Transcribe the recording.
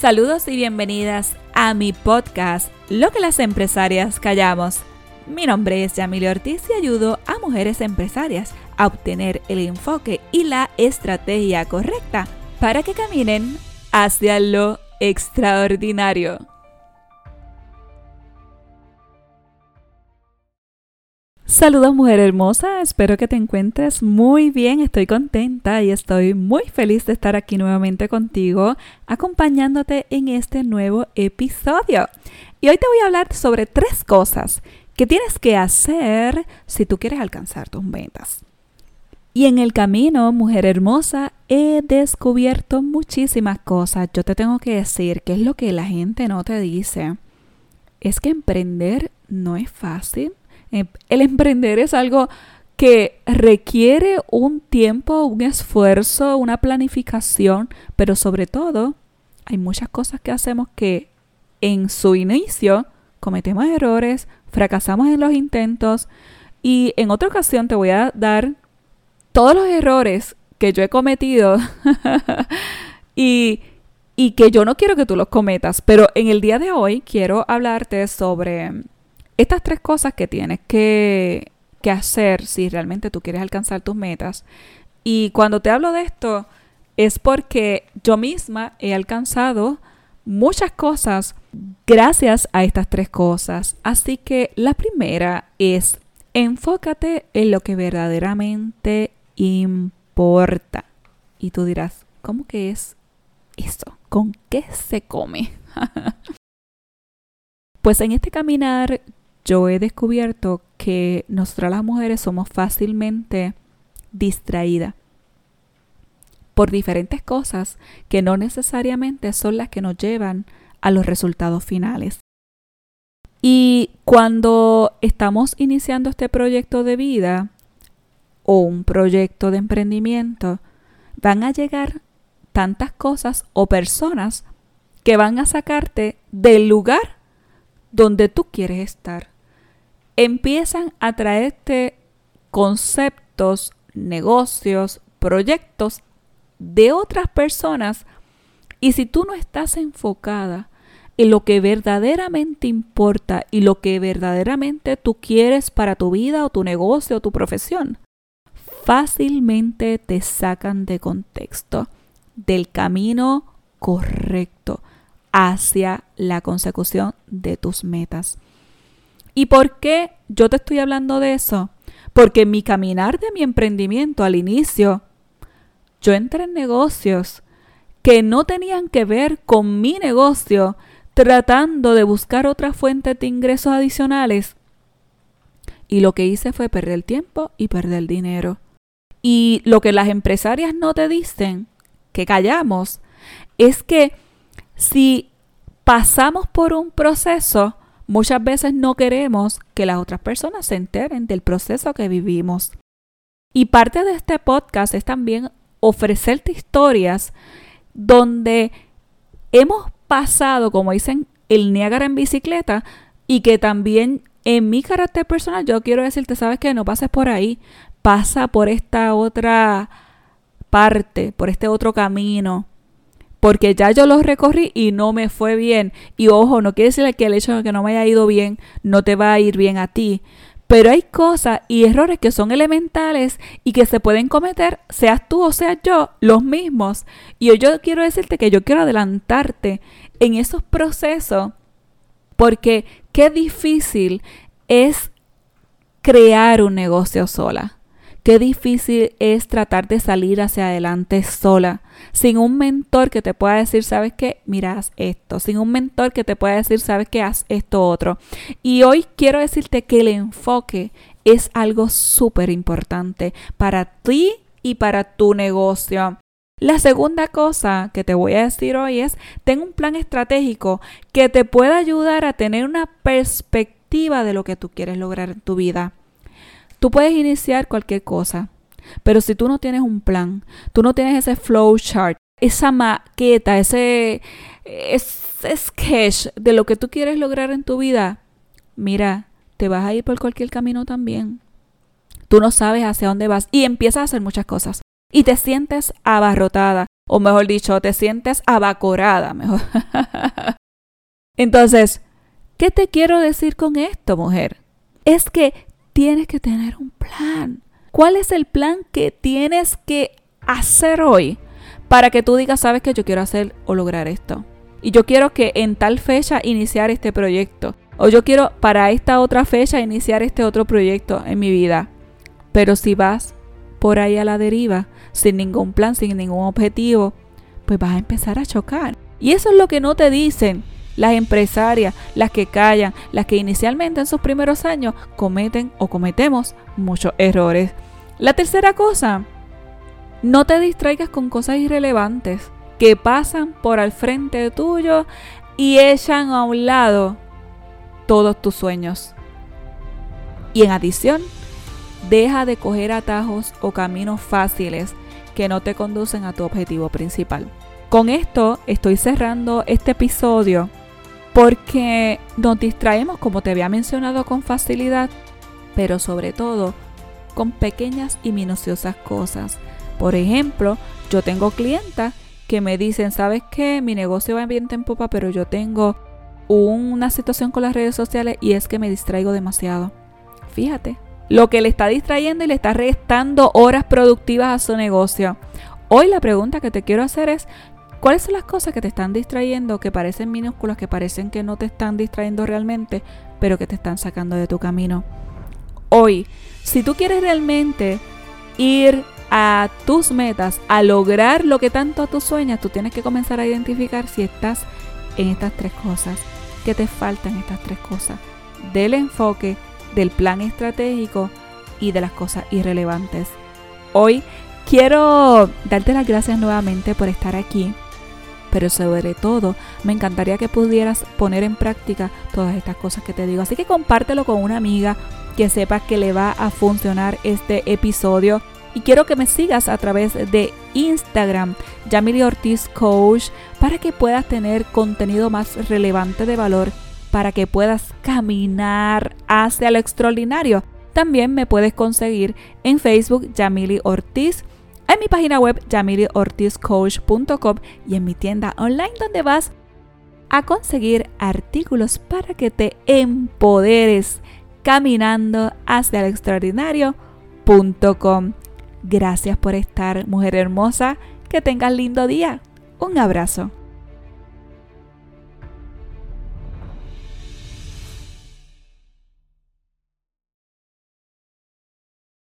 Saludos y bienvenidas a mi podcast, Lo que las empresarias callamos. Mi nombre es Yamile Ortiz y ayudo a mujeres empresarias a obtener el enfoque y la estrategia correcta para que caminen hacia lo extraordinario. Saludos mujer hermosa, espero que te encuentres muy bien, estoy contenta y estoy muy feliz de estar aquí nuevamente contigo, acompañándote en este nuevo episodio. Y hoy te voy a hablar sobre tres cosas que tienes que hacer si tú quieres alcanzar tus metas. Y en el camino, mujer hermosa, he descubierto muchísimas cosas. Yo te tengo que decir que es lo que la gente no te dice. Es que emprender no es fácil el emprender es algo que requiere un tiempo, un esfuerzo, una planificación, pero sobre todo hay muchas cosas que hacemos que en su inicio cometemos errores, fracasamos en los intentos y en otra ocasión te voy a dar todos los errores que yo he cometido y, y que yo no quiero que tú los cometas, pero en el día de hoy quiero hablarte sobre estas tres cosas que tienes que, hacer si realmente tú quieres alcanzar tus metas. Y cuando te hablo de esto es porque yo misma he alcanzado muchas cosas gracias a estas tres cosas. Así que la primera es enfócate en lo que verdaderamente importa. Y tú dirás, ¿cómo que es eso? ¿Con qué se come? pues en este caminar yo he descubierto que nosotras las mujeres somos fácilmente distraídas por diferentes cosas que no necesariamente son las que nos llevan a los resultados finales. Y cuando estamos iniciando este proyecto de vida o un proyecto de emprendimiento, van a llegar tantas cosas o personas que van a sacarte del lugar donde tú quieres estar. Empiezan a traerte conceptos, negocios, proyectos de otras personas y si tú no estás enfocada en lo que verdaderamente importa y lo que verdaderamente tú quieres para tu vida o tu negocio o tu profesión, fácilmente te sacan de contexto, del camino correcto hacia la consecución de tus metas. ¿Y por qué yo te estoy hablando de eso? Porque mi caminar de mi emprendimiento al inicio, yo entré en negocios que no tenían que ver con mi negocio, tratando de buscar otras fuentes de ingresos adicionales. Y lo que hice fue perder tiempo y perder dinero. Y lo que las empresarias no te dicen, que callamos, es que si pasamos por un proceso, muchas veces no queremos que las otras personas se enteren del proceso que vivimos. Y parte de este podcast es también ofrecerte historias donde hemos pasado, como dicen, el Niágara en bicicleta y que también en mi carácter personal yo quiero decirte, sabes que no pases por ahí, pasa por esta otra parte, por este otro camino, porque ya yo los recorrí y no me fue bien. Y ojo, no quiere decir que el hecho de que no me haya ido bien no te va a ir bien a ti. Pero hay cosas y errores que son elementales y que se pueden cometer, seas tú o seas yo, los mismos. Y yo quiero decirte que yo quiero adelantarte en esos procesos porque qué difícil es crear un negocio sola. Qué difícil es tratar de salir hacia adelante sola, sin un mentor que te pueda decir, sabes qué, miras esto, sin un mentor que te pueda decir, sabes qué, haz esto otro. Y hoy quiero decirte que el enfoque es algo súper importante para ti y para tu negocio. La segunda cosa que te voy a decir hoy es, ten un plan estratégico que te pueda ayudar a tener una perspectiva de lo que tú quieres lograr en tu vida. Tú puedes iniciar cualquier cosa, pero si tú no tienes un plan, tú no tienes ese flow chart, esa maqueta, ese, ese sketch de lo que tú quieres lograr en tu vida, mira, te vas a ir por cualquier camino también. Tú no sabes hacia dónde vas y empiezas a hacer muchas cosas y te sientes abarrotada. o mejor dicho, te sientes abacorada, mejor. Entonces, ¿qué te quiero decir con esto, mujer? Es que tienes que tener un plan. ¿Cuál es el plan que tienes que hacer hoy para que tú digas, sabes que yo quiero hacer o lograr esto? Y yo quiero que en tal fecha iniciar este proyecto. O yo quiero para esta otra fecha iniciar este otro proyecto en mi vida. Pero si vas por ahí a la deriva, sin ningún plan, sin ningún objetivo, pues vas a empezar a chocar. Y eso es lo que no te dicen las empresarias, las que callan, las que inicialmente en sus primeros años cometen o cometemos muchos errores. La tercera cosa, no te distraigas con cosas irrelevantes que pasan por al frente tuyo y echan a un lado todos tus sueños. Y en adición, deja de coger atajos o caminos fáciles que no te conducen a tu objetivo principal. Con esto estoy cerrando este episodio porque nos distraemos, como te había mencionado, con facilidad, pero sobre todo con pequeñas y minuciosas cosas. Por ejemplo, yo tengo clientas que me dicen, ¿sabes qué? Mi negocio va bien en popa, pero yo tengo una situación con las redes sociales y es que me distraigo demasiado. Fíjate, lo que le está distrayendo y le está restando horas productivas a su negocio. Hoy la pregunta que te quiero hacer es, ¿Cuáles son las cosas que te están distrayendo, que parecen minúsculas, que parecen que no te están distrayendo realmente, pero que te están sacando de tu camino? Hoy, si tú quieres realmente ir a tus metas, a lograr lo que tanto tú sueñas, tú tienes que comenzar a identificar si estás en estas tres cosas, que te faltan estas tres cosas, del enfoque, del plan estratégico y de las cosas irrelevantes. Hoy quiero darte las gracias nuevamente por estar aquí pero sobre todo me encantaría que pudieras poner en práctica todas estas cosas que te digo. Así que compártelo con una amiga que sepa que le va a funcionar este episodio. Y quiero que me sigas a través de Instagram, Yamili Ortiz Coach, para que puedas tener contenido más relevante de valor, para que puedas caminar hacia lo extraordinario. También me puedes conseguir en Facebook, Yamili Ortiz en mi página web yamiliortizcoach.com y en mi tienda online donde vas a conseguir artículos para que te empoderes caminando hacia el extraordinario.com. Gracias por estar, mujer hermosa. Que tengas lindo día. Un abrazo.